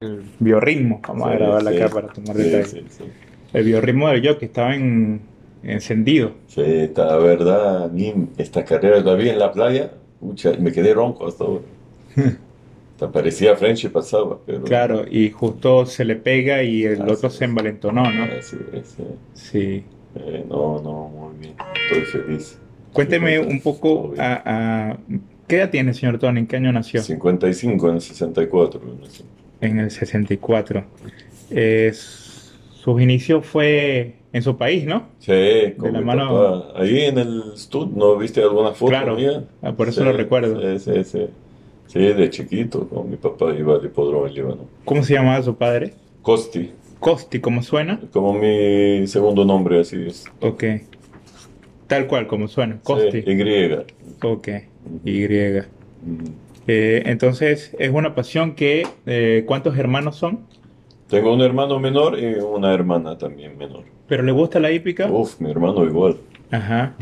el biorritmo. Vamos a Sí, grabarla sí. acá para tomar Sí, detalles. sí. El biorritmo del yo que estaba en, encendido. Sí, está- la verdad, a mí esta carrera todavía en la playa, me quedé ronco hasta ahora. Te parecía French y pasaba, pero... Claro, y justo se le pega y el Así otro se envalentonó, ¿no? Así es, eh. Sí. Eh, no, no, muy bien, estoy feliz. Cuénteme 50, un poco a, a- ¿Qué edad tiene, señor Tony? ¿En qué año nació? 55 en el 64. no sé. En el 64. Es- sus inicios fue en su país, ¿no? Sí, con la mi mano- papá. Ahí en el stud, ¿no viste alguna foto Claro, mía? ah, por eso lo recuerdo. Sí, sí, sí. Sí, de chiquito, con mi papá iba al hipódromo en Líbano. ¿Cómo se llamaba su padre? Costi, Costi, ¿cómo suena? como mi segundo nombre, así es. Ok. Tal cual, como suena. Costi. Sí, Y. Ok. Y. Mm. Eh, entonces, es una pasión que... eh, ¿Cuántos hermanos son? Tengo un hermano menor y una hermana también menor. ¿Pero le gusta la hípica? Uf, mi hermano igual. Ajá.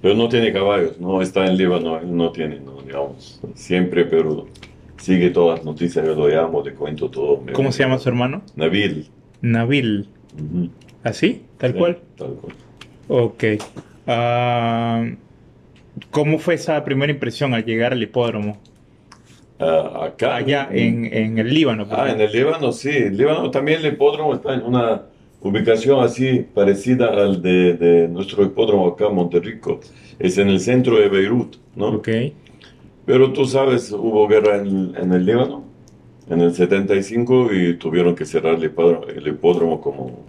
Pero no tiene caballos, no está en Líbano, no tiene, no, digamos, siempre, pero sigue todas las noticias, yo lo llamo, le cuento todo. ¿Cómo se llama su hermano? Nabil. Nabil. Ujú. ¿Así? ¿Tal Sí, cual? Tal cual. Ok. Ah, ¿cómo fue esa primera impresión al llegar al hipódromo? Ah, acá. Allá en, en el Líbano. Ah, en el Líbano, sí. El Líbano también el hipódromo está en una ubicación así parecida al de, de nuestro hipódromo acá en Monterrico. Es en el centro de Beirut, ¿no? Ok. Pero tú sabes, hubo guerra en, en el Líbano en el 75 y tuvieron que cerrar el hipódromo, el hipódromo como,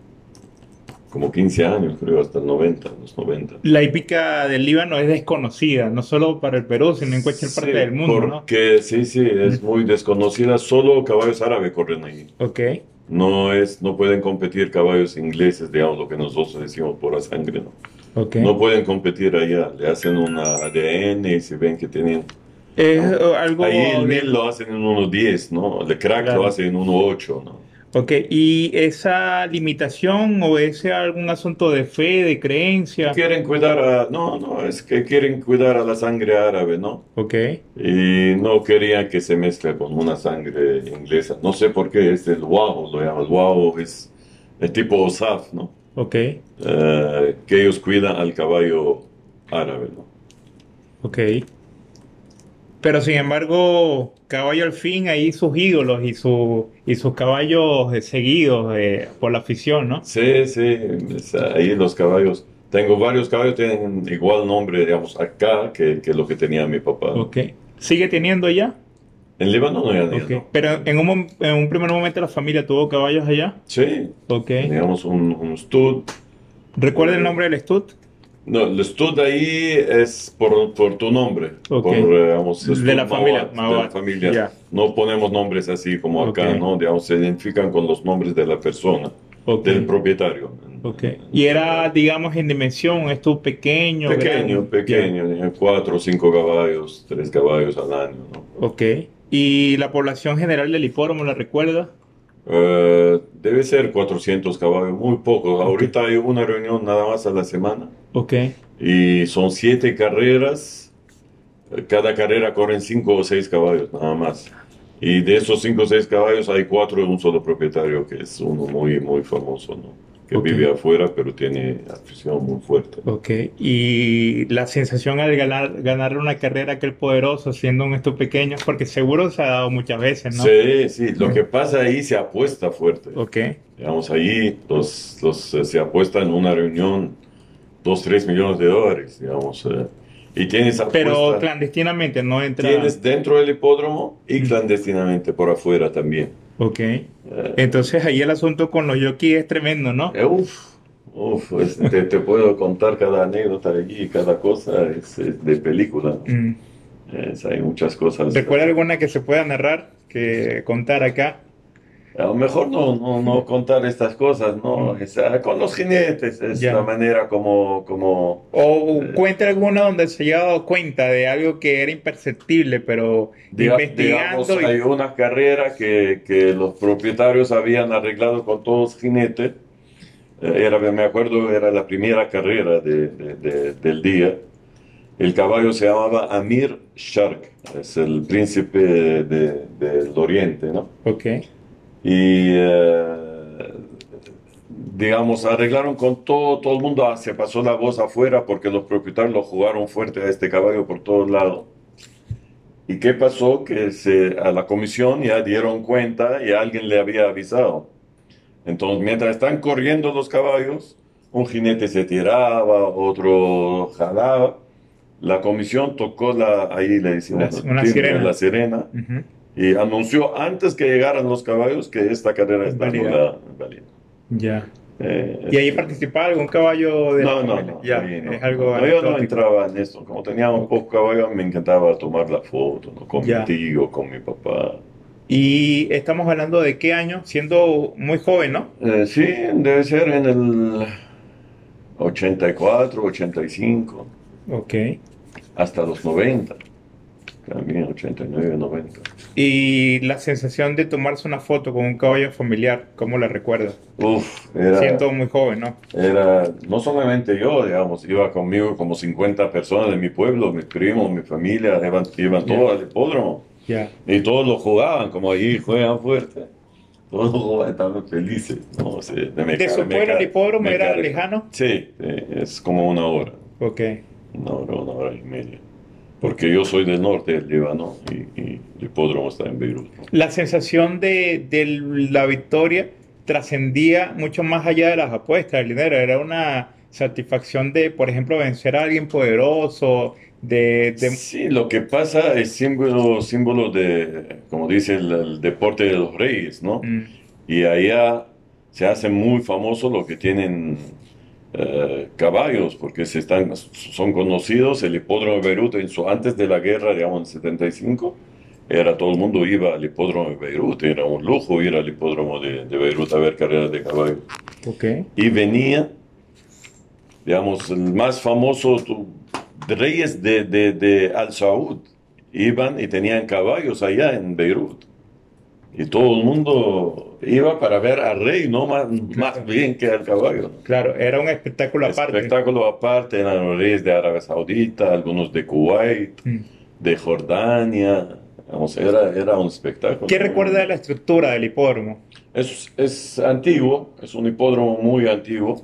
como 15 años, creo, hasta el 90, los 90. La hípica del Líbano es desconocida, no solo para el Perú, sino en cualquier parte Sí, del mundo, ¿no? Porque sí, sí, es muy desconocida. Solo caballos árabes corren ahí. Ok. No es, no pueden competir caballos ingleses, digamos, lo que nosotros decimos por la sangre, ¿no? Ok. No pueden competir allá. Le hacen una ADN y si ven que tienen... Eh, algo... Ahí el mil lo hacen en 1.10, ¿no? El crack Claro. lo hacen en 1.8, ¿no? Ok, ¿y esa limitación o ese algún asunto de fe, de creencia? Quieren cuidar a... No, no, es que quieren cuidar a la sangre árabe, ¿no? Ok, Y no querían que se mezcle con una sangre inglesa. No sé por qué, es el wow, lo llaman. El wow es el tipo OSAF, ¿no? ok, Eh, que ellos cuidan al caballo árabe, ¿no? ok. Pero sin embargo, caballo al fin, ahí sus ídolos y, su, y sus caballos eh, seguidos eh, por la afición, ¿no? Sí, sí, ahí los caballos. Tengo varios caballos, tienen igual nombre, digamos, acá que, que lo que tenía mi papá. Ok. ¿Sigue teniendo ya? En Líbano no, ya no. Ok. Pero en un, en un primer momento la familia tuvo caballos allá. Sí, Ok. teníamos un, un stud. ¿Recuerda el nombre del stud? No, el stud ahí es por, por tu nombre. Ok. Por, eh, digamos, De la familia, de la familia. Ya. No ponemos nombres así como acá. ¿no? Digamos, se identifican con los nombres de la persona, del propietario. Ok. Y era, digamos, en dimensión, stud pequeño. Pequeño, grande? pequeño, cuatro o cinco caballos, tres caballos al año, ¿no? Ok. ¿Y la población general del hipódromo la recuerda? Eh, debe ser 400 caballos, muy pocos. Ahorita hay una reunión nada más a la semana Ok. y son siete carreras. Cada carrera corren cinco o seis caballos, nada más. Y de esos cinco o seis caballos hay cuatro de un solo propietario, que es uno muy, muy famoso, ¿no? Que Ok. vive afuera, pero tiene afición muy fuerte. Ok. Y la sensación al ganar, ganar una carrera aquel poderoso siendo un esto pequeño, porque seguro se ha dado muchas veces, ¿no? Sí, sí, lo que pasa ahí se apuesta fuerte. Ok. Digamos, ahí los, los, eh, se apuesta en una reunión 2, 3 millones de dólares, digamos. eh, y tienes Pero apuesta, clandestinamente no entra. tienes dentro del hipódromo y clandestinamente por afuera también. Ok. Entonces ahí el asunto con los jockeys es tremendo, ¿no? eh, uf, uf, es- te, te puedo contar cada anécdota de allí, cada cosa es, es de película. Mm. Es- hay muchas cosas. ¿Recuerda alguna que se pueda narrar, que contar acá? A lo mejor no, no, no contar estas cosas, ¿no? Mm. Con los jinetes es Ya. la manera como, como O Eh. cuente alguna donde se haya dado cuenta de algo que era imperceptible, pero Diga- investigando digamos, y- hay una carrera que, que los propietarios habían arreglado con todos los jinetes. Eh, Era, me acuerdo, era la primera carrera de- de- de- del día. El caballo se llamaba Amir Shark, es el príncipe de- del Oriente, ¿no? Ok. Y eh, digamos, arreglaron con todo, todo el mundo, ah, se pasó la voz afuera porque los propietarios lo jugaron fuerte a este caballo por todos lados. ¿Y qué pasó? Que se, a la comisión ya dieron cuenta y alguien le había avisado. Entonces, mientras están corriendo los caballos, un jinete se tiraba, otro jalaba. La comisión tocó la, ahí le decimos, La- una sirena. la sirena. Y anunció antes que llegaran los caballos que esta carrera está Válida. Ya. Eh, ¿Y ahí participaba algún caballo de la no, no, no, Ya, no. es algo No, yo no entraba en esto. Como tenía un poco caballo, me encantaba tomar la foto, ¿no? Con Ya. mi tío, con mi papá. Y estamos hablando de qué año, siendo muy joven, ¿no? Eh, sí, debe ser en el 84, 85, Ok. hasta los 90. También 89, 90. Y la sensación de tomarse una foto con un caballo familiar, ¿cómo la recuerdas? Uf, era, Siendo muy joven, ¿no? era, no solamente yo, digamos, iba conmigo como 50 personas de mi pueblo, mis primos, mi familia, iban, iban Ya. todos al hipódromo. Ya. Y todos lo jugaban, como allí juegan fuerte. Todos estaban felices. ¿no? Sí, de me ¿De ca- su pueblo al hipódromo era lejano? Sí, sí, es como una hora, Ok. una hora, una hora y media. Porque yo soy del norte del Líbano y, y el hipódromo está en Beirut. ¿no? La sensación de, de la victoria trascendía mucho más allá de las apuestas, del dinero. Era una satisfacción de, por ejemplo, vencer a alguien poderoso, de, de- Sí, lo que pasa es símbolo, símbolo de, como dice el, el deporte de los reyes, ¿no? Mm, Y allá se hace muy famoso lo que tienen eh, caballos, porque se están, son conocidos. El hipódromo de Beirut, en su, antes de la guerra, digamos, en 75, era todo el mundo iba al hipódromo de Beirut. Era un lujo ir al hipódromo de, de Beirut a ver carreras de caballos. ok. Y venía, digamos, el más famoso tu- de reyes de, de, de Al Saud. Iban y tenían caballos allá en Beirut. Y todo el mundo iba para ver al rey, no más, más bien que al caballo. Claro, era un espectáculo aparte. Espectáculo aparte, eran los reyes de Arabia Saudita, algunos de Kuwait, Mm. de Jordania. Vamos, era, era un espectáculo. ¿Qué recuerda de la estructura del hipódromo? Es, es antiguo, es un hipódromo muy antiguo,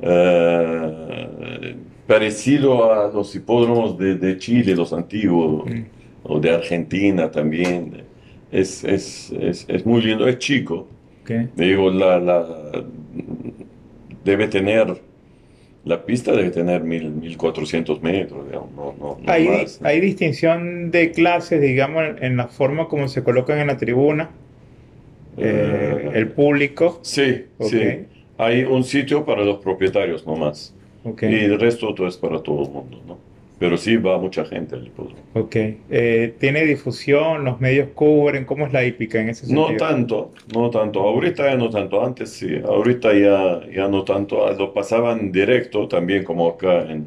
eh, parecido a los hipódromos de, de Chile, los antiguos, Mm. o de Argentina también. Es, es, es, es muy lindo, es chico. Digo, la, la, debe tener, la pista debe tener mil, 1400 metros, digamos, no, no, no Hay, más. hay distinción de clases, digamos, en, en la forma como se colocan en la tribuna, eh, Eh, el público. Sí, sí. Hay un sitio para los propietarios nomás. Ok. Y el resto todo es para todo el mundo, ¿no? Pero sí va mucha gente al hipódromo. Ok. Eh, ¿tiene difusión? ¿Los medios cubren? ¿Cómo es la hípica en ese No sentido? tanto, no tanto. Ahorita ya no tanto. Antes sí. Ahorita ya, ya no tanto. Ah, Lo pasaban directo también como acá en,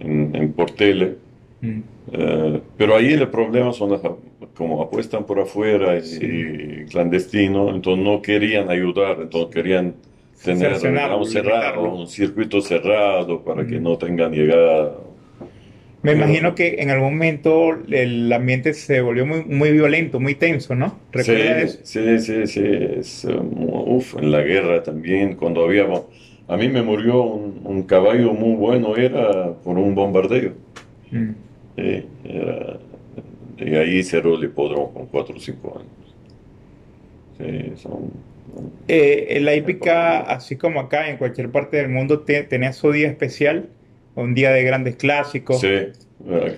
en, en por tele. Mm, Eh, pero ahí el problema son las, como apuestan por afuera y, Sí. y clandestino, entonces no querían ayudar, entonces querían tener digamos, cerrado, un circuito cerrado para que Mm. no tengan llegada. Me imagino que en algún momento el ambiente se volvió muy, muy violento, muy tenso, ¿no? ¿Recuerda eso? Sí, sí, sí, sí, es, um, uf, en la guerra también, cuando había, a mí me murió un, un caballo muy bueno, era por un bombardeo, Mm. sí, era- y ahí cerró el hipódromo con 4 o 5 años. Sí, son... Eh, la hípica, así como acá, en cualquier parte del mundo, te- tenía su día especial, un día de grandes clásicos. Sí,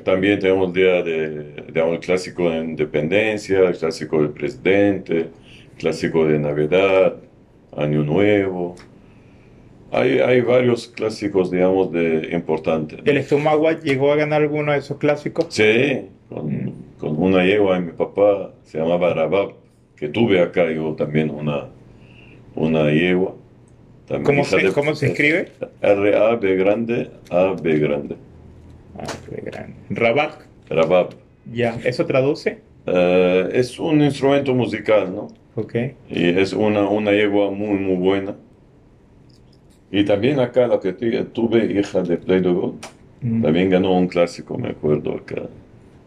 también tenemos el día de, digamos, el clásico de independencia, el clásico del presidente, el clásico de Navidad, Año Nuevo. Hay, hay varios clásicos, digamos, de importantes. ¿El Estomagua llegó a ganar alguno de esos clásicos? Sí, con, con una yegua de mi papá, se llamaba Rabab, que tuve acá yo también una, una yegua. También ¿Cómo se, cómo se escribe? R-A-B grande, A-B grande. Ah, qué grande. Rabat, Rabab. ya. ¿Eso traduce? Eh, es un instrumento musical, ¿no? Ok. Y es una, una yegua muy, muy buena. Y también acá la que tu- tuve, hija de Play Gold, Mm. también ganó un clásico, me acuerdo acá.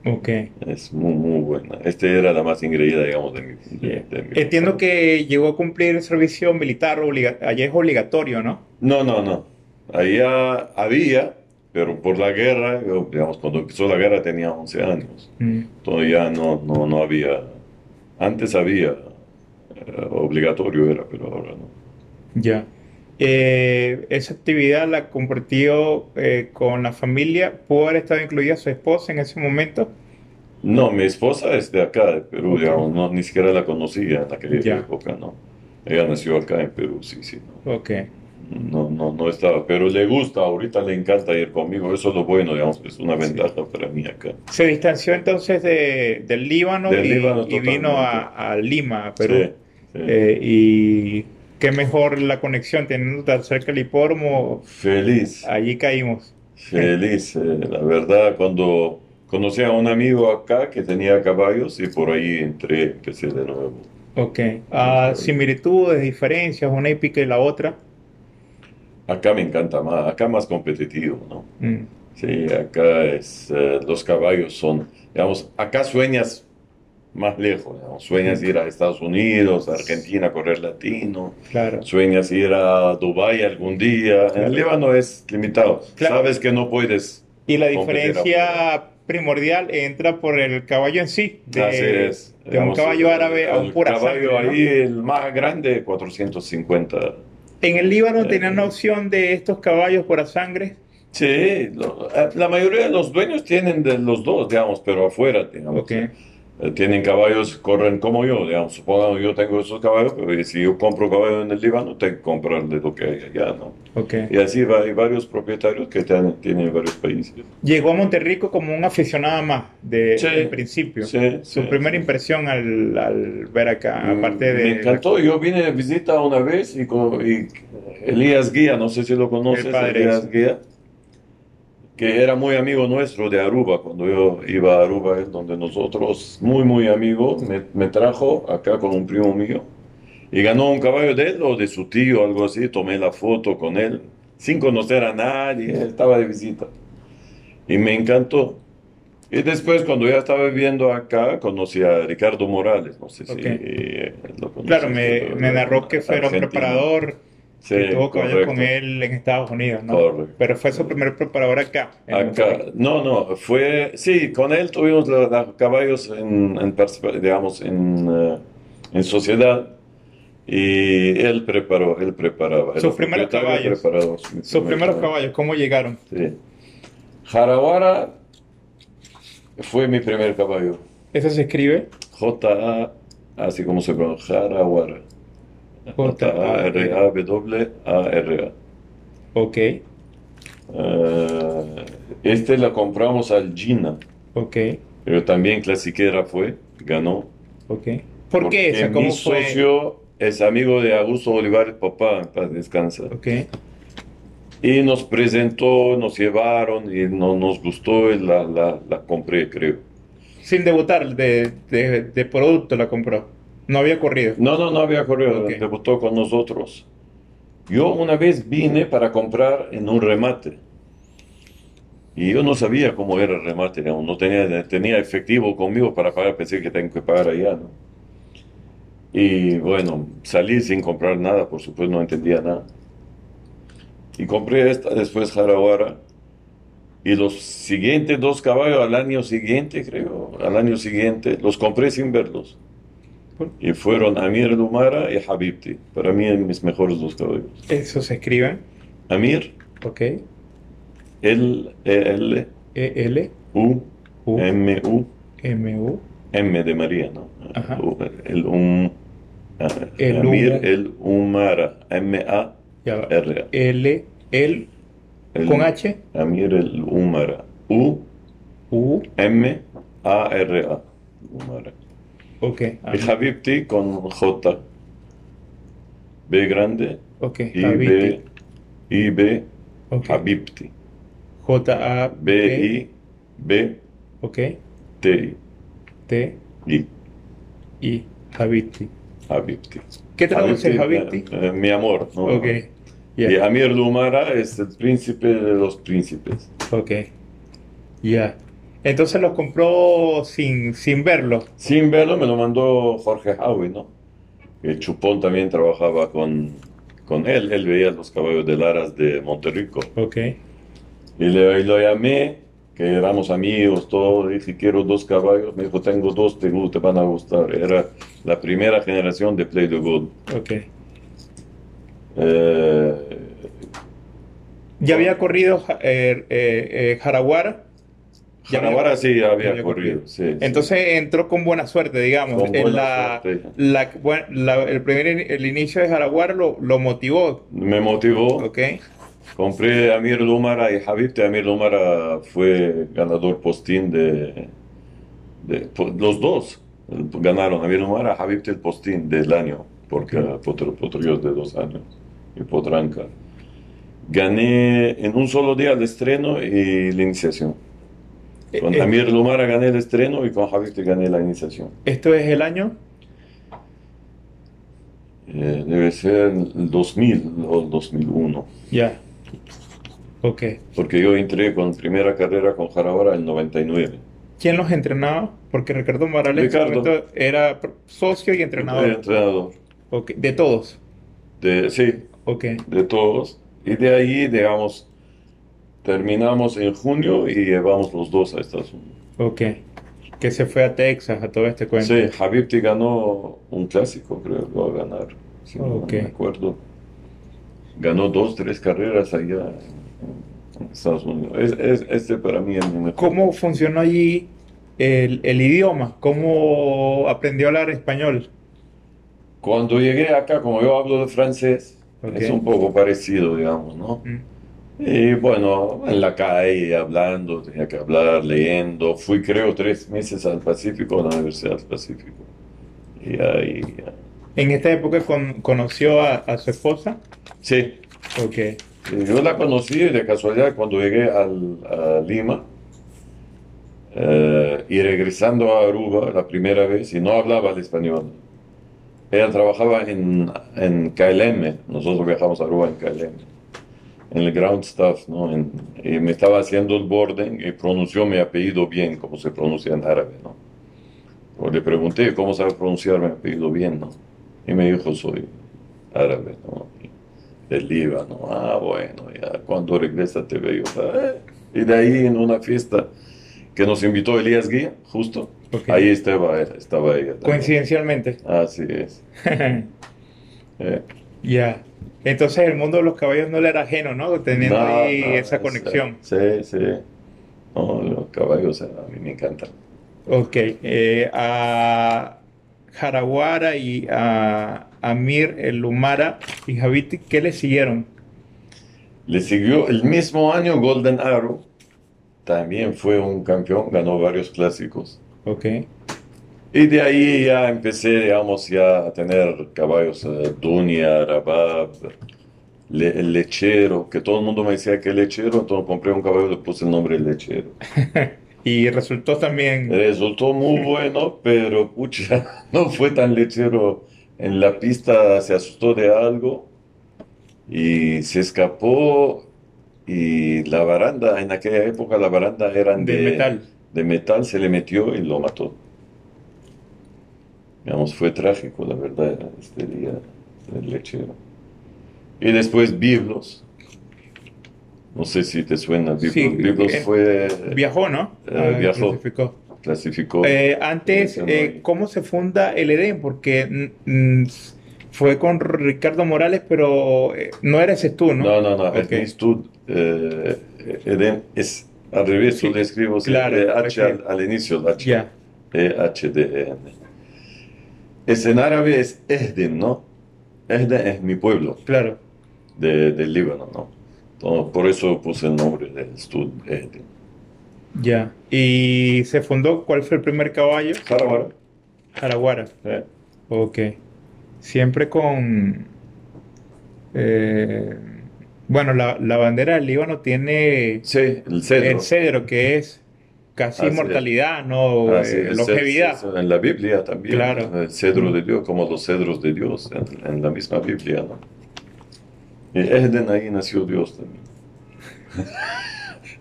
Ok. Es muy, muy buena. Este era la más ingreída, digamos, de mi... de- de mi Entiendo que llegó a cumplir el servicio militar, allá es obligatorio, ¿no? No, no, no. Allá había, pero por la guerra, yo, digamos, cuando empezó la guerra tenía 11 años. Mm, Todavía no, no, no había. Antes había, eh, obligatorio era, pero ahora no. Ya. Eh, esa actividad la compartió eh, con la familia. ¿Pudo haber estado incluida su esposa en ese momento? No, mi esposa es de acá, de Perú, Ok. digamos, no, ni siquiera la conocía en aquella Ya. época, ¿no? Ella nació acá en Perú, sí, sí, no. Ok. No, no, no estaba, pero le gusta, ahorita le encanta ir conmigo, eso es lo bueno, digamos, es una ventaja para mí acá. Se distanció entonces de- del Líbano, Del y, Líbano y vino a, a Lima, a Perú. Sí, sí. Eh, y qué mejor la conexión, teniendo tan cerca el hipódromo, Feliz. allí caímos. Feliz, eh, la verdad, cuando conocí a un amigo acá que tenía caballos y por ahí entré, empecé de nuevo. Ok. Ah, similitudes, diferencias, una hípica y la otra. Acá me encanta más, acá más competitivo, ¿no? Mm, Sí, acá es, eh, los caballos son, digamos, acá sueñas más lejos, digamos, sueñas ir a Estados Unidos, a Argentina, a correr latino, claro. sueñas ir a Dubái algún día. En el Líbano es limitado, Claro. sabes que no puedes. Y la diferencia primordial entra por el caballo en sí, de, Así es. de un caballo árabe a un pura caballo sangre, ¿no? ahí, el más grande, 450. En el Líbano Eh, tenían la opción de estos caballos pura sangre. Sí, lo- eh, la mayoría de los dueños tienen de los dos, digamos, pero afuera, digamos. Ok. Eh, Tienen caballos, corren como yo, digamos. Supongamos yo tengo esos caballos, pero si yo compro caballo en el Líbano, tengo que comprarle lo que hay allá, ¿no? Ok. Y así va, hay varios propietarios que tienen, tienen varios países. Llegó a Monterrico como un aficionado más de, Sí. en principio. Sí, Su sí, primera impresión al, al ver acá, aparte de... Me encantó, yo vine de visita una vez y, con, y Elías Guía, no sé si lo conoces, Elías. Guía, que era muy amigo nuestro de Aruba, cuando yo iba a Aruba, es donde nosotros, muy, muy amigo, me, me trajo acá con un primo mío. Y ganó un caballo de él o de su tío, algo así, tomé la foto con él, sin conocer a nadie, estaba de visita. Y me encantó. Y después, cuando ya estaba viviendo acá, conocí a Ricardo Morales, no sé si eh, lo conoces, Claro, me, me narró que fuera un preparador Sí, que tuvo caballos correcto. con él en Estados Unidos, ¿no? Correcto. Pero fue su primer preparador acá. Acá, no, no, fue, sí, con él tuvimos la- la- caballos en, en digamos, en, eh, en sociedad y él preparó, él preparaba. Sus primeros caballos. sus primeros primeros caballos, ¿cómo llegaron? Sí. Jarawara fue mi primer caballo. Eso se escribe J-A, así como se pronuncia, Jarawara. J-A-R-A-W-A-R-A. Ok, Eh, este la compramos al Gina, ok, pero también clasiquera fue, ganó. ok. ¿Por qué esa? ¿Cómo mi fue? socio es amigo de Augusto Olivares, papá, en paz descansa. Ok, Y nos presentó, nos llevaron y no nos gustó y la, la, la compré, creo. sin debutar, de, de, de producto la compró. No había corrido. No, no, no había corrido, Ok. debutó con nosotros. Yo una vez vine para comprar en un remate. Y yo no sabía cómo era el remate, digamos, no tenía, tenía efectivo conmigo para pagar, pensé que tengo que pagar allá, ¿no? Y bueno, salí sin comprar nada, por supuesto no entendía nada. Y compré esta, después Jarawara. Y los siguientes dos caballos al año siguiente, creo, al año siguiente, los compré sin verlos. Y fueron Amir Lumara y Habibti. Para mí, mis mejores dos caballos. Eso se escribe. Amir, Ok. L, E, L, E L U, U M, U, M U. M de María, ¿no? Ajá. U, el um, ah, El Amir, Umu. el Umara, M, A. R, A. L L El- con H Amir, el Umara. U, U. M, A, R, A. Umara. Ok. Y Habibti con J. B grande. ok. I, Habibti. B, I, B, Ok. Habibti. J A B, I, B, Ok. T, I. T I. I. Habibti. Habibti. ¿Qué traduce Habibti? eh, eh, mi amor. ¿no? Ok. Ya. Y Amir Lumara es el príncipe de los príncipes. Ok. Ya. Entonces los compró sin, sin verlo. Sin verlo me lo mandó Jorge Howie, ¿no? El Chupón también trabajaba con, con él. Él veía los caballos de Laras de Monterrico. Ok. Y le, y lo llamé, que éramos amigos, todo. Dije, quiero dos caballos. Me dijo, tengo dos, te, te van a gustar. Era la primera generación de Play the Good. Ok. Eh, Ya había corrido eh, eh, eh, Jaraguara. Jaraguara sí había, había corrido. corrido. sí, sí. Entonces entró con buena suerte, digamos. En buena la, suerte. la- bueno, la- el primer el inicio de Jaraguara lo, lo motivó. me motivó. Ok. Compré Amir Lumara y Habib Amir Lumara fue ganador postín de, de- los dos ganaron Amir Lumara, Habib el postín del año, porque Ok. potro, potrillos de dos años y potranca. Gané en un solo día el estreno y la iniciación. Con Eh, eh, Amir Lumara gané el estreno y con Habib gané la iniciación. Esto es el año. Eh, debe ser el 2000 o el 2001. Ya. Ok. Porque yo entré con primera carrera con Jarabara en el 99. ¿Quién los entrenaba? Porque Ricardo Morales Ricardo. era socio y entrenador. Fui entrenador. Ok. De todos. De, sí, Ok. de todos. Y de ahí, digamos, terminamos en junio y llevamos los dos a Estados Unidos. Ok. Que se fue a Texas a todo este cuento. Sí, Habibti ganó un clásico, creo que va a ganar. Si no Ok. me acuerdo. Ganó dos, tres carreras allá en Estados Unidos. Es, es- este para mí es mi mejor. ¿Cómo funcionó allí el, el idioma? ¿Cómo aprendió a hablar español? Cuando llegué acá, como yo hablo de francés, es un poco parecido, digamos, ¿no? Mm. Y bueno, en la calle, hablando, tenía que hablar, leyendo. Fui, creo, tres meses al Pacífico, a la Universidad del Pacífico. Y ahí. En esta época con- conoció a, a su esposa. sí, Ok. Yo la conocí de casualidad cuando llegué al- a Lima. eh, y regresando a Aruba la primera vez, y no hablaba el español. Ella trabajaba en, en KLM, nosotros viajamos a Aruba en KLM, en el ground staff, ¿no? En- y me estaba haciendo el boarding y pronunció mi apellido bien, como se pronuncia en árabe, ¿no? Le pregunté cómo sabe pronunciar mi apellido bien, ¿no? Y me dijo, soy árabe, ¿no? Del Líbano. Ah, bueno, ya cuando regresa te veo. Eh, Y de ahí en una fiesta que nos invitó Elías Guía, justo, Ok. ahí estaba, estaba ella. también. Coincidencialmente. Así es. Eh, Ya. Entonces el mundo de los caballos no le era ajeno, ¿no? Teniendo no, ahí no, esa es- conexión. Sí, sí. No, los caballos a mí me encantan. Ok. eh, a Jaraguara y a Amir el Lumara y Javiti, ¿qué le siguieron? Le siguió el mismo año Golden Arrow. También fue un campeón, ganó varios clásicos. Ok. Y de ahí ya empecé, digamos, ya a tener caballos, eh, Dunia, Rabab, le- el lechero, que todo el mundo me decía que lechero, entonces compré un caballo y le puse el nombre de lechero. Y resultó también. Resultó muy bueno, pero pucha, no fue tan lechero. En la pista se asustó de algo y se escapó y la baranda, en aquella época la baranda eran De metal. de metal, se le metió y lo mató. Digamos, fue trágico, la verdad, este día del lechero. Y después Biblos. No sé si te suena Biblos. Sí, Biblos eh, fue... Viajó, ¿no? Eh, Ah, viajó. clasificó. clasificó. Eh, antes, eh. ¿cómo se funda el Edén? Porque mm, mm, fue con Ricardo Morales, pero eh, no eres tú, ¿no? No, no, no. Ok. El Stud, eh, Eden es al revés, Sí, tú le escribo claro, H al, perfecto. al inicio, H. Ya. E-H-D-E-N. Es en árabe es Ehden, ¿no? Ehden es mi pueblo Claro. de, del Líbano, ¿no? Entonces, por eso puse el nombre del Stud Ehden. Ya. ¿Y se fundó? ¿Cuál fue el primer caballo? Jaraguara. Jaraguara. ¿eh? Ok. Siempre con... eh, bueno, la, la bandera del Líbano tiene Sí, el cedro. el cedro, que es casi Así es. inmortalidad, ¿no? Eh, longevidad. en la Biblia también. Claro. El cedro de Dios, como los cedros de Dios, en, en la misma Biblia, ¿no? Y Ehden ahí nació Dios también.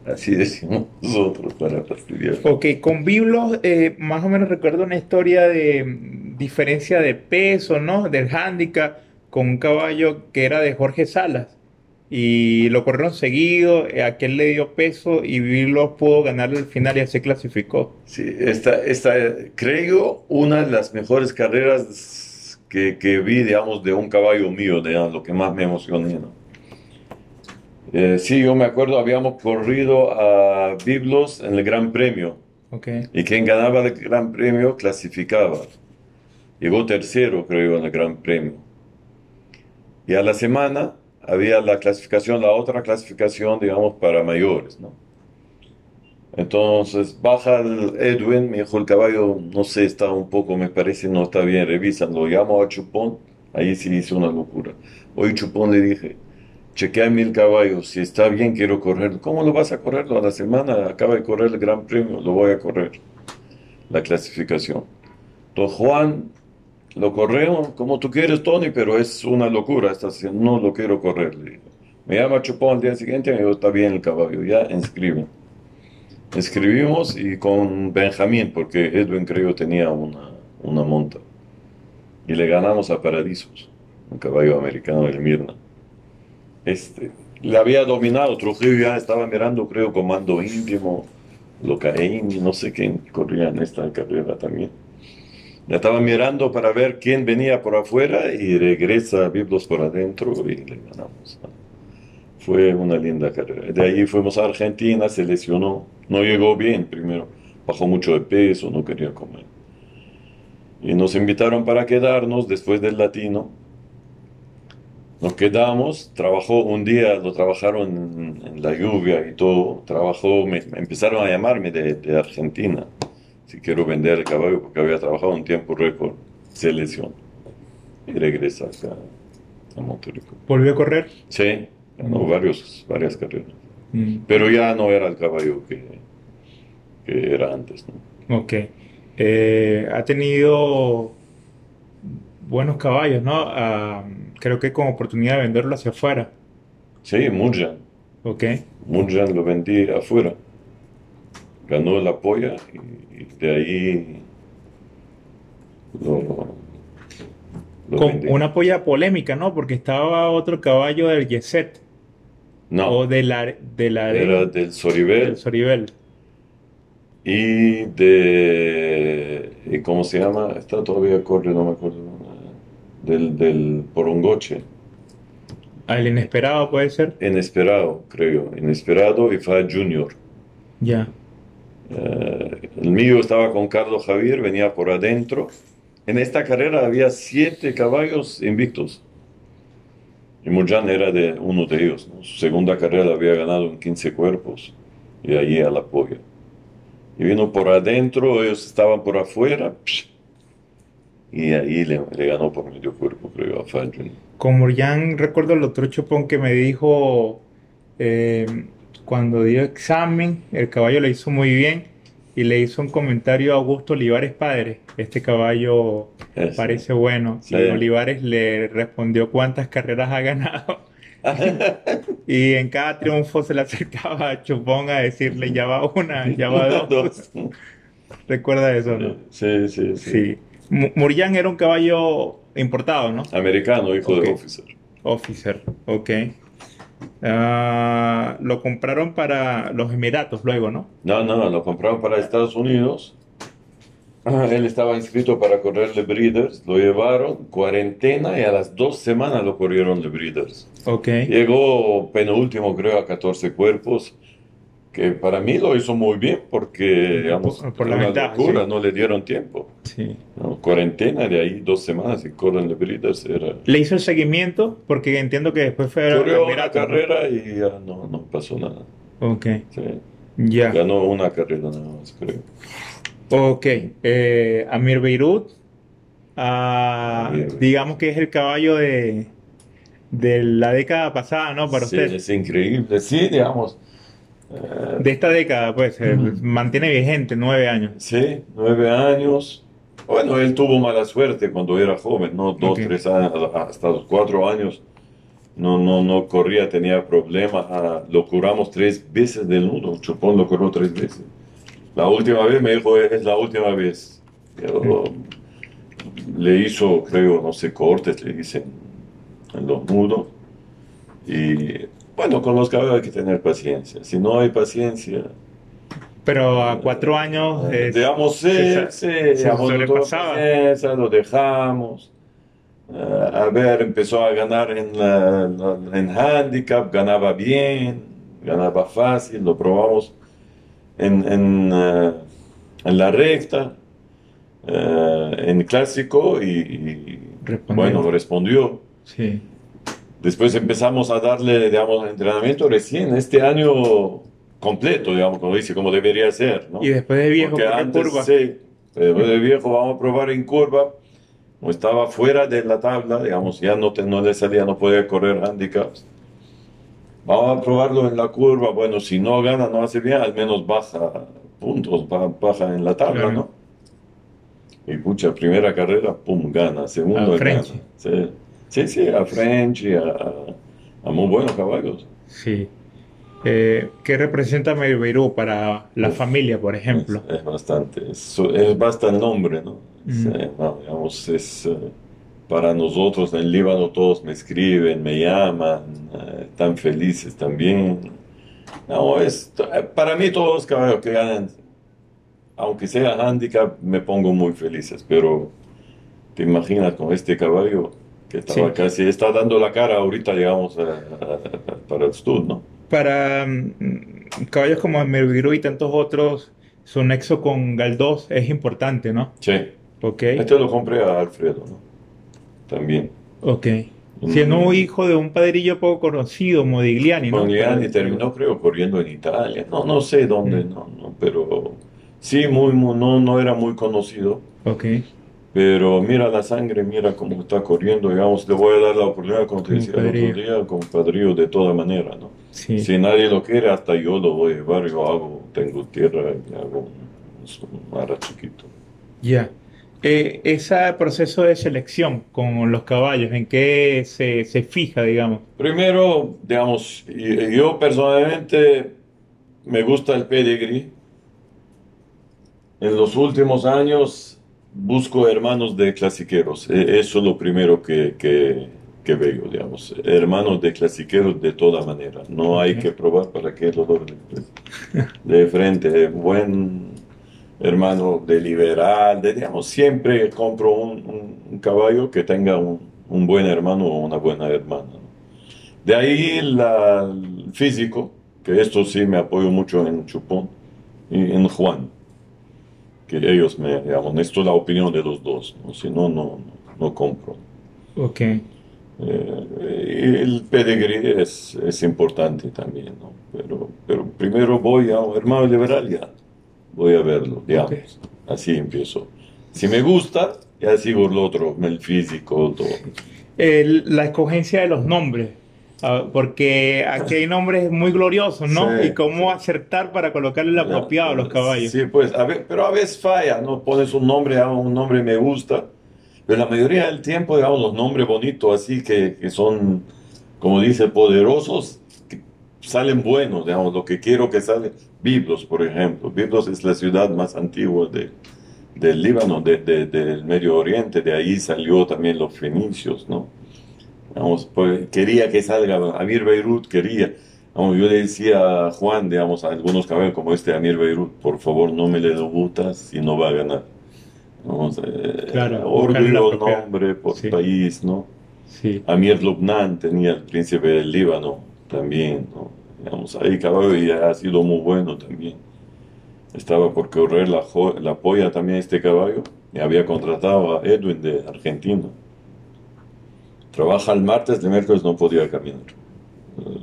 Así decimos nosotros para fastidiar. Ok, con biblos eh, más o menos recuerdo una historia de diferencia de peso, ¿no? Del handicap con un caballo que era de Jorge Salas. Y lo corrieron seguido, eh, aquel le dio peso y Biblos pudo ganarle al final y así clasificó. Sí, esta, esta, creo, una de las mejores carreras que, que vi, digamos, de un caballo mío, de lo que más me emocionó. ¿no? Eh, sí, yo me acuerdo, habíamos corrido a Biblos en el Gran Premio. Okay. Y quien ganaba el Gran Premio clasificaba. Llegó tercero, creo, en el Gran Premio. Y a la semana había la clasificación, la otra clasificación, digamos, para mayores, ¿no? Entonces baja el Edwin, me dijo el caballo, no sé, está un poco, me parece, no está bien, revisan, lo llamo a Chupón, ahí sí hice una locura. Hoy Chupón le dije, chequea mil caballos, si está bien quiero correr. ¿Cómo lo vas a correr? A la semana acaba de correr el Gran Premio, lo voy a correr, la clasificación. Entonces Juan lo corremos como tú quieres, Tony, pero es una locura. Estás no lo quiero correr. Me llama Chupón al día siguiente y me dijo, está bien el caballo, ya inscribe. Escribimos y con Benjamín, porque Edwin creo tenía una, una monta. Y le ganamos a Paradisos, un caballo americano del Mirna. Este, le había dominado, Trujillo ya estaba mirando, creo, Comando Íntimo, Locaín, no sé quién corría en esta carrera también. Estaba mirando para ver quién venía por afuera y regresa Biblos por adentro y le ganamos. Fue una linda carrera. De ahí fuimos a Argentina, se lesionó, no llegó bien primero, bajó mucho de peso, no quería comer. Y nos invitaron para quedarnos después del latino. Nos quedamos, trabajó un día, lo trabajaron en, la lluvia y todo, trabajó, me empezaron a llamarme de, de Argentina si quiero vender el caballo porque había trabajado un tiempo récord, se lesionó y regresa acá a Monterico. ¿Volvió a correr? Sí, ganó Mm. varios, varias carreras. Mm, Pero ya no era el caballo que, que era antes. ¿no? ok. Eh, ha tenido buenos caballos, ¿no? Ah, creo que con oportunidad de venderlo hacia afuera. Sí, Murjan. Ok. Murjan lo vendí afuera. Ganó la polla y, y de ahí lo, lo Con vendí. una polla polémica, ¿no? Porque estaba otro caballo del Yeset No, o de la, de la era del Soribel. del Soribel. y de y cómo se llama está todavía corre no me acuerdo del, del Porongoche Al inesperado puede ser. inesperado creo inesperado y fue Junior Ya. Eh, el mío estaba con Carlos Javier venía por adentro en esta carrera había siete caballos invictos y Murjan era de uno de ellos ¿no? su segunda carrera había ganado en 15 cuerpos y allí a la polla y vino por adentro, ellos estaban por afuera, psh, y ahí le, le ganó por medio cuerpo, creo, a Fadrin. Con Murjan recuerdo el otro chupón que me dijo eh, cuando dio examen, el caballo le hizo muy bien y le hizo un comentario a Augusto Olivares padre. Este caballo parece bueno. Sí. Y Olivares le respondió cuántas carreras ha ganado. Y en cada triunfo se le acercaba a Chupón a decirle ya va una, ya va dos. ¿Recuerda eso, no? Sí, sí, sí. Sí. Mu- Murjan era un caballo importado, ¿no? Americano, hijo de officer. Officer, ok. Ah, lo compraron para los Emiratos luego, ¿no? No, no, lo compraron para Estados Unidos. Ah, Él estaba inscrito para correr de Breeders, lo llevaron, cuarentena, y a las dos semanas lo corrieron de Breeders. Ok. Llegó penúltimo, creo, a 14 cuerpos, que para mí lo hizo muy bien porque, digamos, Por- por la una ventaja, locura, sí. no le dieron tiempo. Sí. ¿no? Cuarentena de ahí dos semanas y corren de Breeders era... Le hizo el seguimiento porque entiendo que después fue Corrió una carrera y ya no, no pasó nada. Ok, Sí. ya. Ganó una carrera nada más, creo. Ok. Eh, Amir Beirut, ah, Amir digamos que es el caballo de, de la década pasada, ¿no? Para Sí, usted. es increíble. Sí, digamos. De esta década, pues, mantiene vigente, nueve años. Sí, nueve años. Bueno, él tuvo mala suerte cuando era joven, ¿no? Dos, Ok. tres años, hasta los cuatro años. no, no, no corría, tenía problemas. ah, lo curamos tres veces del nudo. Chupón lo curó tres veces. La última vez me dijo, es la última vez. Yo, le hizo, creo, no sé, cortes, le dicen en los nudos. Y bueno, con los caballos hay que tener paciencia. Si no hay paciencia, Pero a cuatro años. eh, es- digamos, se- se lo dejamos. Eh, a ver, empezó a ganar en, la- en handicap, ganaba bien, ganaba fácil, lo probamos en, en, eh, en la recta, eh, en clásico y, y, Respondió. bueno, respondió. Sí. Después empezamos a darle, digamos, entrenamiento recién, este año completo, digamos, como dice, como debería ser, ¿no? Y después de viejo, Porque ¿por qué antes, curva? sí, después de viejo vamos a probar en curva, no estaba fuera de la tabla, digamos, ya no, te- no le salía, no podía correr handicaps. Vamos a probarlo en la curva, bueno, si no gana, no hace bien, al menos baja puntos, ba- baja en la tabla, Claro. ¿no? Y pucha, primera carrera, pum, gana, segundo gana. Sí, sí, sí, a Frenchy, a, a muy buenos caballos. Sí. Eh, ¿qué representa Beirut para la Uf. familia, por ejemplo? Es, es bastante, es, es basta el nombre, ¿no? Mm. Sí, no, digamos, es eh, para nosotros en el Líbano todos me escriben, me llaman, eh, están felices también. No, es, eh, para mí todos los caballos que ganan, aunque sea handicap, me pongo muy felices, pero te imaginas con este caballo que estaba Sí. casi, está dando la cara ahorita, digamos, a- a- para el stud, ¿no? Para mm, caballos como Beirut y tantos otros, su nexo con Galdós es importante, ¿no? Sí. Ok. Este lo compré a Alfredo, ¿no? También. Ok. Siendo Mm. un hijo de un padrillo poco conocido, Modigliani, ¿no? Modigliani terminó, creo, corriendo en Italia. No, no sé dónde, Mm. no, no, pero sí, muy, muy- no, no era muy conocido. Ok. Pero mira la sangre, mira cómo está corriendo, digamos, le voy a dar la oportunidad, como te decía el otro día, como padrillo de toda manera, ¿no? Sí. Si nadie lo quiere, hasta yo lo voy a llevar, yo hago, tengo tierra y hago un, un mara chiquito. Ya. Eh, ese proceso de selección con los caballos, ¿en qué se, se fija, digamos? Primero, digamos, yo personalmente me gusta el pedigree. En los últimos años busco hermanos de clasiqueros. E- Eso es lo primero que, que, que veo, digamos. Hermanos de clasiqueros de toda manera. No hay que probar para que el dolor de, de frente. Buen hermano de liberal, de, digamos, siempre compro un, un- un caballo que tenga un, un buen hermano o una buena hermana. De ahí la- el físico, que esto sí me apoyo mucho en Chupón y en Juan, que ellos me, digamos, esto es la opinión de los dos, ¿no? si no, no, no compro. Ok. Eh, y el pedigree es, es importante también, ¿no? Pero, pero primero voy a un hermano liberal, ya voy a verlo, digamos. Ok. Así empiezo. Si me gusta, ya sigo lo otro, el físico, todo. El- la escogencia de los nombres, porque aquí hay nombres muy gloriosos, ¿no? Sí, y cómo sí. acertar para colocarle el apropiado a los caballos. Sí, pues, a ver, pero a veces falla, ¿no? Pones un nombre, ah, un nombre me gusta, pero la mayoría del tiempo, digamos, los nombres bonitos, así que, que son, como dice, poderosos, que salen buenos, digamos, lo que quiero que sale. Biblos, por ejemplo. Biblos es la ciudad más antigua de, del Líbano, de- de- del Medio Oriente, de ahí salió también los fenicios, ¿no? Pues, quería que salga, Amir Beirut quería. Yo le decía a Juan, digamos, a algunos caballos como este Amir Beirut, por favor no me le debutas y no va a ganar. Eh, Claro, orgullo, nombre por Sí. país, ¿no? Sí. Amir Lubnan tenía el príncipe del Líbano también, ¿no? Digamos, ahí caballo y ha sido muy bueno también. Estaba por correr la, la polla también este caballo y había contratado a Edwin de Argentina. Trabaja el martes, de miércoles no podía caminar.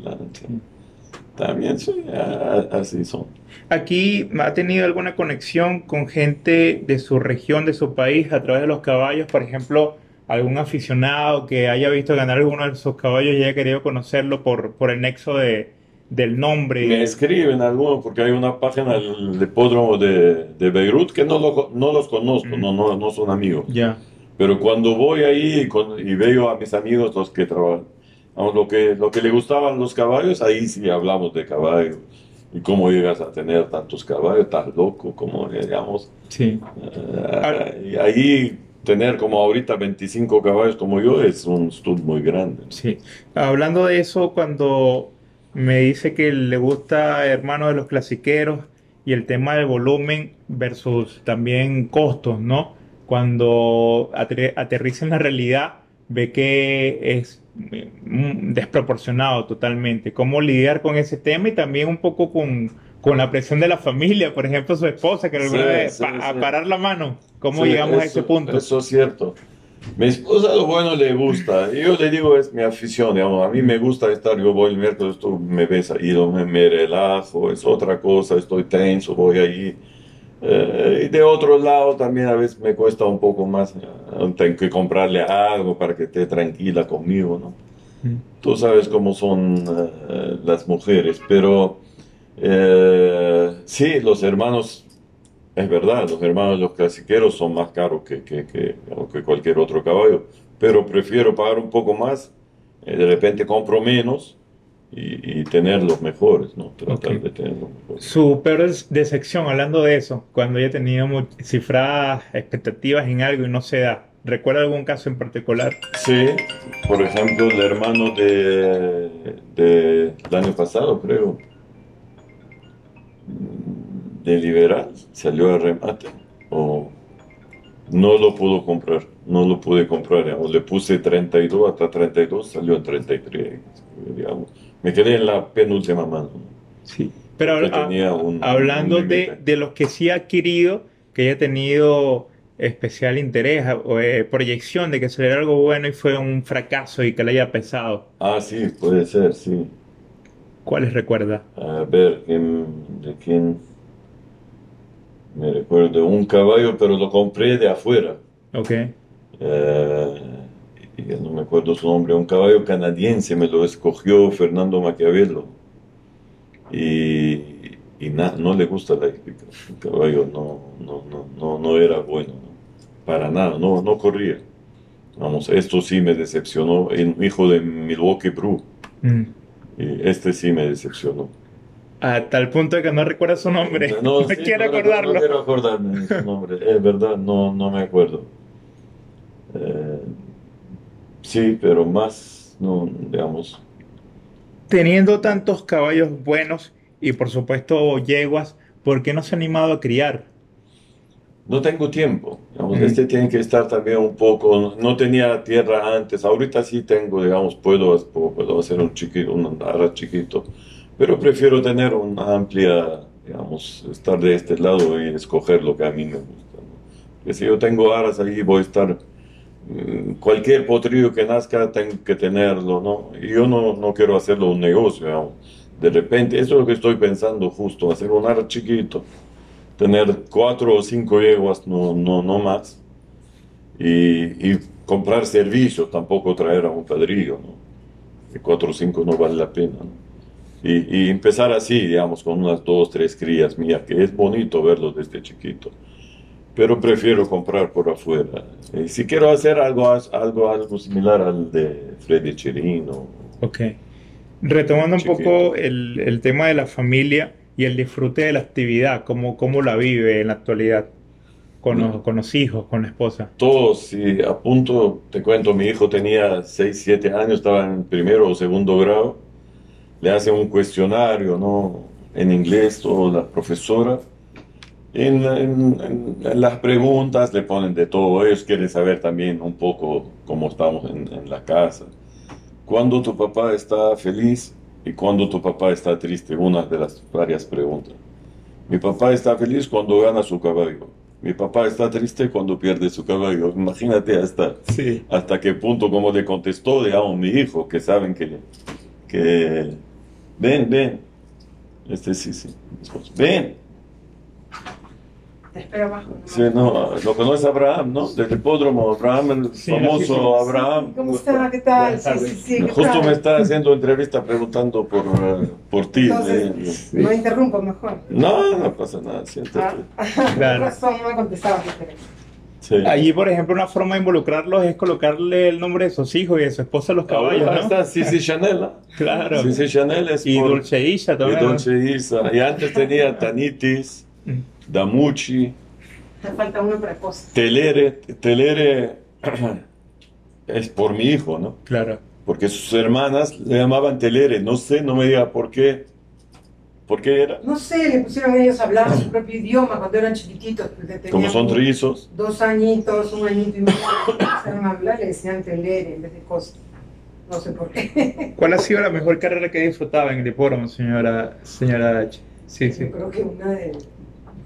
La- También sí, así son. Aquí ha tenido alguna conexión con gente de su región, de su país, a través de los caballos, por ejemplo, algún aficionado que haya visto ganar alguno de sus caballos y haya querido conocerlo por, por el nexo de, del nombre. Me escriben algunos porque hay una página del hipódromo de, de Beirut que no, lo- no los conozco, Mm. no, no, no son amigos. Ya, Pero cuando voy ahí y, con- y veo a mis amigos los que trabajan, lo, que, lo que le gustaban los caballos, ahí sí hablamos de caballos. ¿Y cómo llegas a tener tantos caballos? Estás loco, como digamos. Sí. Eh, y ahí tener como ahorita 25 caballos como yo es un stud muy grande. Sí. Hablando de eso, cuando me dice que le gusta Hermano de los Clasiqueros y el tema del volumen versus también costos, ¿no? Cuando aterriza en la realidad, ve que es mm, desproporcionado totalmente. ¿Cómo lidiar con ese tema y también un poco con, con la presión de la familia? Por ejemplo, su esposa, que le sí, a parar la mano. ¿Cómo llegamos a ese punto? Eso es cierto. Mi esposa lo bueno le gusta. Yo le digo, es mi afición, digamos. A mí me gusta estar, yo voy el miércoles, tú me ves ahí, me, me relajo, es otra cosa, estoy tenso, voy ahí. Eh, y de otro lado también a veces me cuesta un poco más, eh, tengo que comprarle algo para que esté tranquila conmigo, ¿no? Mm. Tú sabes cómo son eh, las mujeres, pero sí, los hermanos es verdad, los hermanos los clasiqueros son más caros que, que, que, que, cualquier otro caballo, pero prefiero pagar un poco más, eh, de repente compro menos y, y tener los mejores, ¿no? Tratar de tener los mejores. Su peor decepción, hablando de eso, cuando haya tenido cifradas expectativas en algo y no se da. ¿Recuerda algún caso en particular? Sí, por ejemplo, el hermano de, de, del año pasado, creo de liberal salió a remate o no lo pudo comprar, no lo pude comprar, digamos, le puse 32 hasta 32, salió en 33, digamos. Me quedé en la penúltima mano. Sí, pero hablando de, de, los que sí ha adquirido, que haya tenido especial interés o eh, proyección de que sería algo bueno y fue un fracaso y que le haya pesado. Ah, sí, puede ser, sí. ¿Cuáles recuerda? A ver, ¿de quién? me recuerdo, un caballo, pero lo compré de afuera. Ok. Eh, no me acuerdo su nombre, un caballo canadiense, me lo escogió Fernando Maquiavelo. Y, y no le gusta la hípica. El caballo no, no, no, no, era bueno, para nada, no, no corría. Vamos, esto sí me decepcionó, el hijo de Milwaukee Brew. Mm. Y este sí me decepcionó. A tal punto de que no recuerda su nombre. No, quiero acordarlo. No quiero acordarme su nombre. Es verdad, no, no me acuerdo. Eh, sí, pero más, no, digamos. Teniendo tantos caballos buenos y por supuesto yeguas, ¿por qué no se ha animado a criar? No tengo tiempo. Digamos, Este tiene que estar también un poco. No tenía tierra antes. Ahorita sí tengo, digamos, puedo, puedo hacer un chiquito, un ara chiquito pero prefiero tener una amplia, digamos, estar de este lado y escoger lo que a mí me gusta. Que si yo tengo aras ahí, voy a estar, mm, cualquier potrillo que nazca, tengo que tenerlo, ¿no? Y yo no, no quiero hacerlo un negocio. De repente, eso es lo que estoy pensando justo, hacer un ar chiquito, tener cuatro o cinco yeguas, no, no, no más, y, y comprar servicios, tampoco traer a un padrillo, ¿no? Cuatro o cinco no vale la pena, ¿no? Y, empezar así, digamos, con unas dos, tres crías mías, que es bonito verlos desde chiquito. Pero prefiero comprar por afuera. Y si quiero hacer algo, algo, algo similar al de Freddy Chirino. Ok. Retomando un poco el, el, tema de la familia y el disfrute de la actividad, ¿cómo, cómo la vive en la actualidad? Con, los, con los hijos, con la esposa. Todos, sí. A punto, te cuento, mi hijo tenía 6, 7 años, estaba en primero o segundo grado le hace un cuestionario, ¿no? En inglés, toda la profesora. En, en, las preguntas le ponen de todo. Ellos quieren saber también un poco cómo estamos en, en la casa. ¿Cuándo tu papá está feliz y cuándo tu papá está triste? Una de las varias preguntas. Mi papá está feliz cuando gana su caballo. Mi papá está triste cuando pierde su caballo. Imagínate hasta, sí. hasta qué punto, como le contestó, digamos, mi hijo, que saben que, que Ven, ven. Este sí, sí. Ven. Te espero abajo. ¿no? Sí, no, lo conoce Abraham, ¿no? Del hipódromo, Abraham, el sí, famoso Abraham. ¿Cómo está? ¿Qué tal? Sí, sí, sí. Justo me está haciendo entrevista preguntando por, uh, por ti. Entonces, no interrumpo mejor. No, no pasa nada, siéntate. Ah, claro. razón, no me contestaba. Sí, Sí. Allí, por ejemplo, una forma de involucrarlos es colocarle el nombre de sus hijos y de su esposa a los caballos, Ahora ¿no? está Cici Chanel. ¿no? Claro. Cici Chanel es Y por- Dulce Isha y también. ¿no? Dolce Isa. Y antes tenía Tanitis, Damucci, Te falta uno precoz. Telere. Telere es por mi hijo, ¿no? Claro. Porque sus hermanas le llamaban Telere. No sé, no me diga por qué. ¿Por qué era? No sé, le pusieron ellos a hablar su propio idioma cuando eran chiquititos. Como son trillizos. Dos añitos, un añito y medio, empezaron a hablar, le decían telere en vez de costa. No sé por qué. ¿Cuál ha sido la mejor carrera que disfrutaba en el hipódromo, señora, señora H? Sí, sí. Yo creo que una de.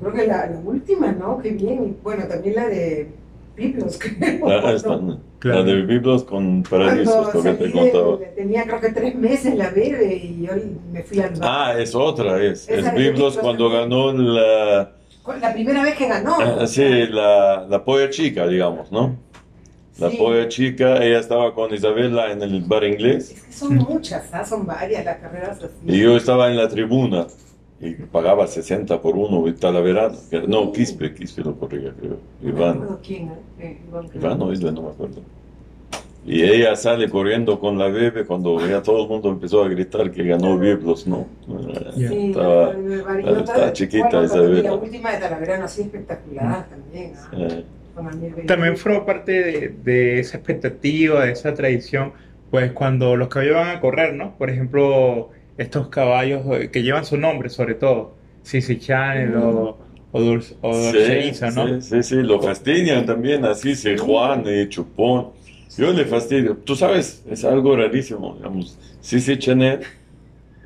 Creo que la, la última, ¿no? Qué bien. Bueno, también la de Biblos, creo. Ah, esta, ¿no? Claro. La de Biblos con Paradisos, lo que te salí de- contaba. tenía creo que tres meses la bebé y yo me fui al Ah, es otra, es. Esa Es Biblos cuando también. ganó la, La primera vez que ganó. ah, sí, la, la polla chica, digamos, ¿no? La Sí. polla chica, ella estaba con Isabela en el bar inglés Es que son muchas, ¿ah? son varias las carreras así. y yo estaba en la tribuna y pagaba 60 por uno y Talaverano. que- No, Quispe, Quispe lo corría, creo. No Iván. ¿eh? Eh, Iván, Isla, no me acuerdo. Y ella sale corriendo con la bebé cuando ya todo el mundo empezó a gritar que ganó Biblos, ¿no? Sí, Estaba- la- estaba chiquita bueno, esa también bebé. La última de Talaverano, así espectacular también. ¿ah? eh, Benítez. También forma parte de, de esa expectativa, de esa tradición, pues cuando los caballos van a correr, ¿no? Por ejemplo, estos caballos eh, que llevan su nombre, sobre todo, Sisi Channel o, o Dulce, o Dulce Sí, Isa, ¿no? sí, sí, sí, lo fastidian también, así se Juan y Chupón. Yo le fastidio. Tú sabes, es algo rarísimo, digamos. Si se Chanel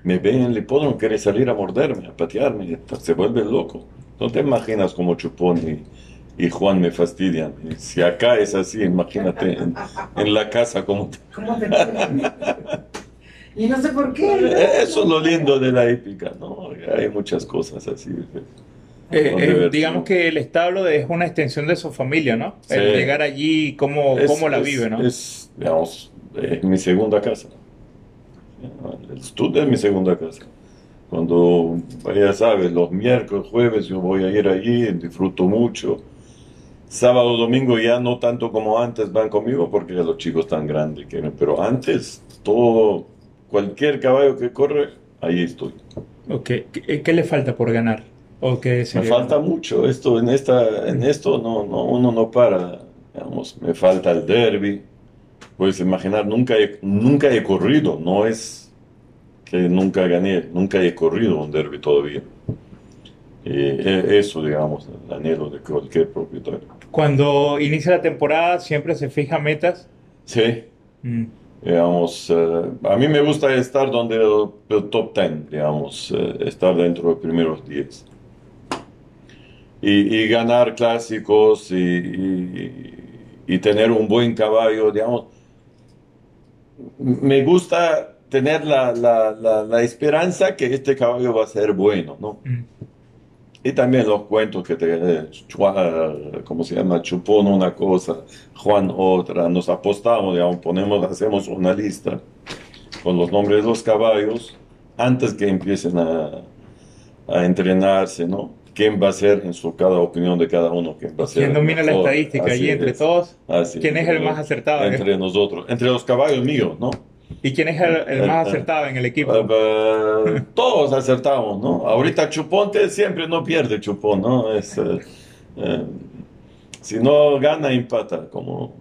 me ve en el hipódromo, quiere salir a morderme, a patearme, y se vuelve loco. No te imaginas como Chupón y, y Juan me fastidian. Y si acá es así, imagínate en, en la casa como... ¿Cómo te? Y no sé por qué. ¿no? Eso es lo lindo de la épica, ¿no? Hay muchas cosas así. Eh, Con eh, diversión. digamos que el establo es una extensión de su familia, ¿no? Sí. El llegar allí, cómo, Es- cómo la es- vive, ¿no? Es, digamos, es mi segunda casa. El estudio es mi segunda casa. Cuando, ya sabes, los miércoles, jueves, yo voy a ir allí, disfruto mucho. Sábado, domingo ya no tanto como antes van conmigo porque ya los chicos están grandes, quieren, pero antes todo, cualquier caballo que corre, ahí estoy. Ok, ¿Qué, qué le falta por ganar? ¿O qué Me falta mucho esto, en esta, en esto no, no, uno no para, digamos, me falta el derby. Puedes imaginar, nunca he, nunca he corrido, no es que nunca gané, nunca he corrido un derby todavía. Y e- eso, digamos, el anhelo de cualquier propietario. Cuando inicia la temporada siempre se fija metas. Sí, Mm, digamos, eh, a mí me gusta estar donde el, el top 10, digamos, eh, estar dentro de los primeros 10. Y, y ganar clásicos y, y- y tener un buen caballo, digamos. Me gusta tener la, la- la- la esperanza que este caballo va a ser bueno, ¿no? mm. Y también los cuentos que te, eh, Chua- ¿cómo se llama? Chupón una cosa, Juan otra, nos apostamos, digamos, ponemos, hacemos una lista con los nombres de los caballos antes que empiecen a, a entrenarse, ¿no? ¿Quién va a ser, en su cada opinión de cada uno, quién va a ser? ¿Quién domina la estadística Así allí entre es, todos? así ¿Quién es el más acertado? Entre nosotros, entre los caballos míos, ¿no? ¿Y quién es el, el más acertado en el equipo? Eh, eh, todos acertamos, ¿no? Ahorita Chuponte siempre no pierde Chupón, ¿no? Es, eh, si no gana, empata. Como,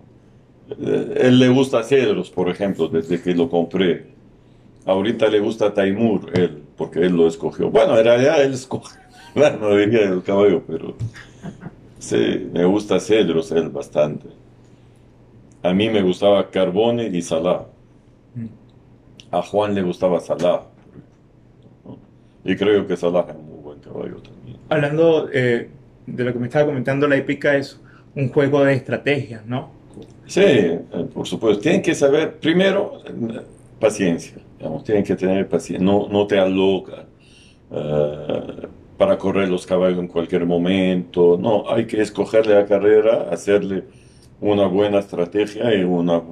eh, él le gusta Cedros, por ejemplo, desde que lo compré. Ahorita le gusta Taimur, él, porque él lo escogió. Bueno, en realidad él escogió, bueno, diría el caballo, pero sí, me gusta Cedros, él bastante. A mí me gustaba Carbone y Salah. A Juan le gustaba Salah. ¿no? Y creo que Salah es un muy buen caballo también. Hablando eh, de lo que me estaba comentando, la épica es un juego de estrategias, ¿no? Sí, eh, por supuesto. Tienen que saber, primero, paciencia. Digamos, tienen que tener paciencia. No, no te aloca eh, para correr los caballos en cualquier momento. No, hay que escogerle la carrera, hacerle una buena estrategia y una,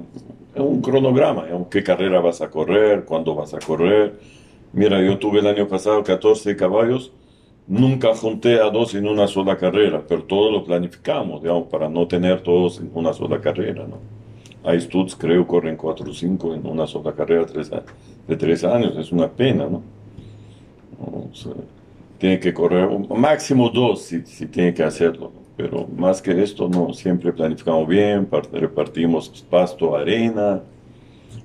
un cronograma. digamos, ¿Qué carrera vas a correr? ¿Cuándo vas a correr? Mira, yo tuve el año pasado 14 caballos nunca junté a dos en una sola carrera, pero todo lo planificamos, digamos, para no tener todos en una sola carrera, ¿no? Hay studs, creo, corren cuatro o cinco en una sola carrera de tres años, es una pena, ¿no? Tiene que correr un- máximo dos si, si tiene que hacerlo, ¿no? Pero más que esto, no, siempre planificamos bien, par- repartimos pasto, arena,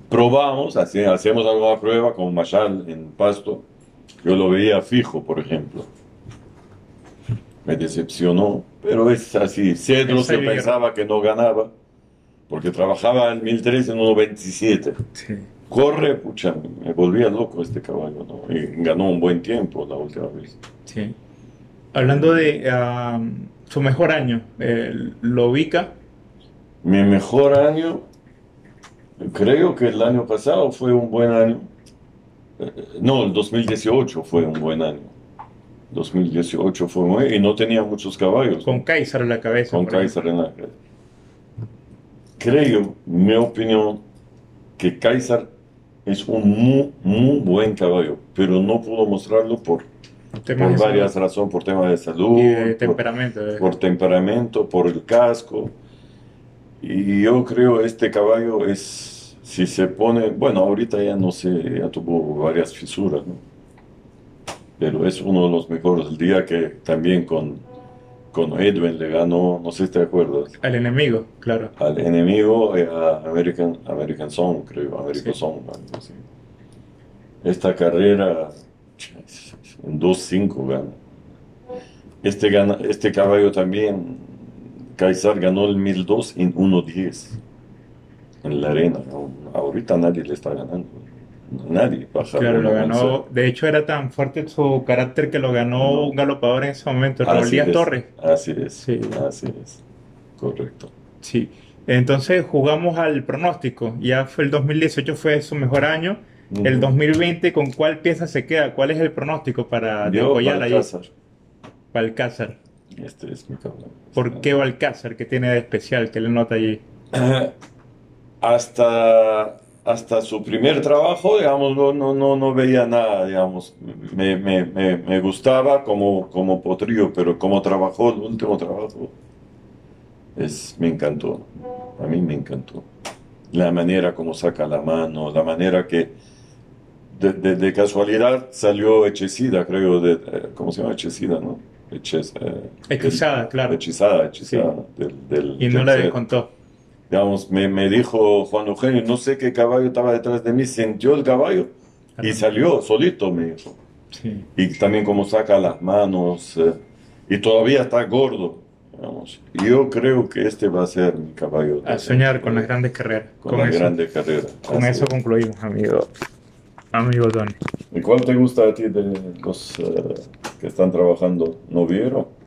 probamos, así, hacemos alguna prueba como Machal en pasto, yo lo veía fijo, por ejemplo. Me decepcionó, pero es así. Yo día. pensaba que no ganaba, porque trabajaba en 1003 en 1.27. Sí. Corre, pucha, me volvía loco este caballo, ¿no? Y ganó un buen tiempo la última vez. Sí. Hablando de ah, su mejor año, eh, lo ubica. Mi mejor año, creo que el año pasado fue un buen año. Eh, No, el 2018 fue un buen año. 2018 fue muy... Y no tenía muchos caballos. Con Kaiser a la cabeza. con. Kaiser en la Creo, mi opinión, que Kaiser es un muy, muy buen caballo, pero no pudo mostrarlo por, por varias razones, por temas de salud, y de por- temperamento. eh. por temperamento, por el casco. Y yo creo este caballo es, si se pone, bueno, ahorita ya no sé, ya tuvo varias fisuras, ¿no? Pero es uno de los mejores. El día que también con, con Edwin le ganó, no sé si te acuerdas, Al enemigo, claro. al enemigo, eh, a American, American Song, creo, American Sí. Song, algo así. Esta carrera, en 2-5 gana. Este, gana. este caballo también, Kaysar ganó el 1002 en 1.10 en la arena. Ahorita nadie le está ganando. Nadie baja Claro, lo 1.11. ganó. De hecho, era tan fuerte su carácter que lo ganó No. un galopador en ese momento, Raúl Así Díaz es, Torres. Así es, Sí. así es. Correcto. Sí. Entonces jugamos al pronóstico. Ya fue el 2018 fue su mejor año. El Ujú. 2020, ¿con cuál pieza se queda? ¿Cuál es el pronóstico para Yo? Balcázar. Balcázar. Este es mi caballo. ¿Por qué Balcázar? ¿Qué tiene de especial? ¿Qué le nota allí? hasta, hasta su primer trabajo, digamos, no, no, no, no veía nada, digamos. Me, me, me, me gustaba como, como potrillo, pero como trabajó el último trabajo, es, me encantó. A mí me encantó. La manera como saca la mano, la manera que de, de- de casualidad salió hechicida, creo, de, eh, ¿cómo se llama? Hechicida, ¿no? Hechiz- eh, Hechizada, claro. Hechizada, hechizada. Del, del, Y no del la descontó. Digamos, me, me dijo Juan Eugenio, no sé qué caballo estaba detrás de mí, sintió el caballo y salió solito, me dijo. Sí. Y también como saca las manos, eh, y todavía está gordo, digamos. Yo creo que este va a ser mi caballo. A soñar con las grandes carreras. Con, Con, la eso, grande carrera. con Así eso es. concluimos, amigo. Amigo Tony. ¿Y cuál te gusta a ti de los eh, que están trabajando? ¿Noviero?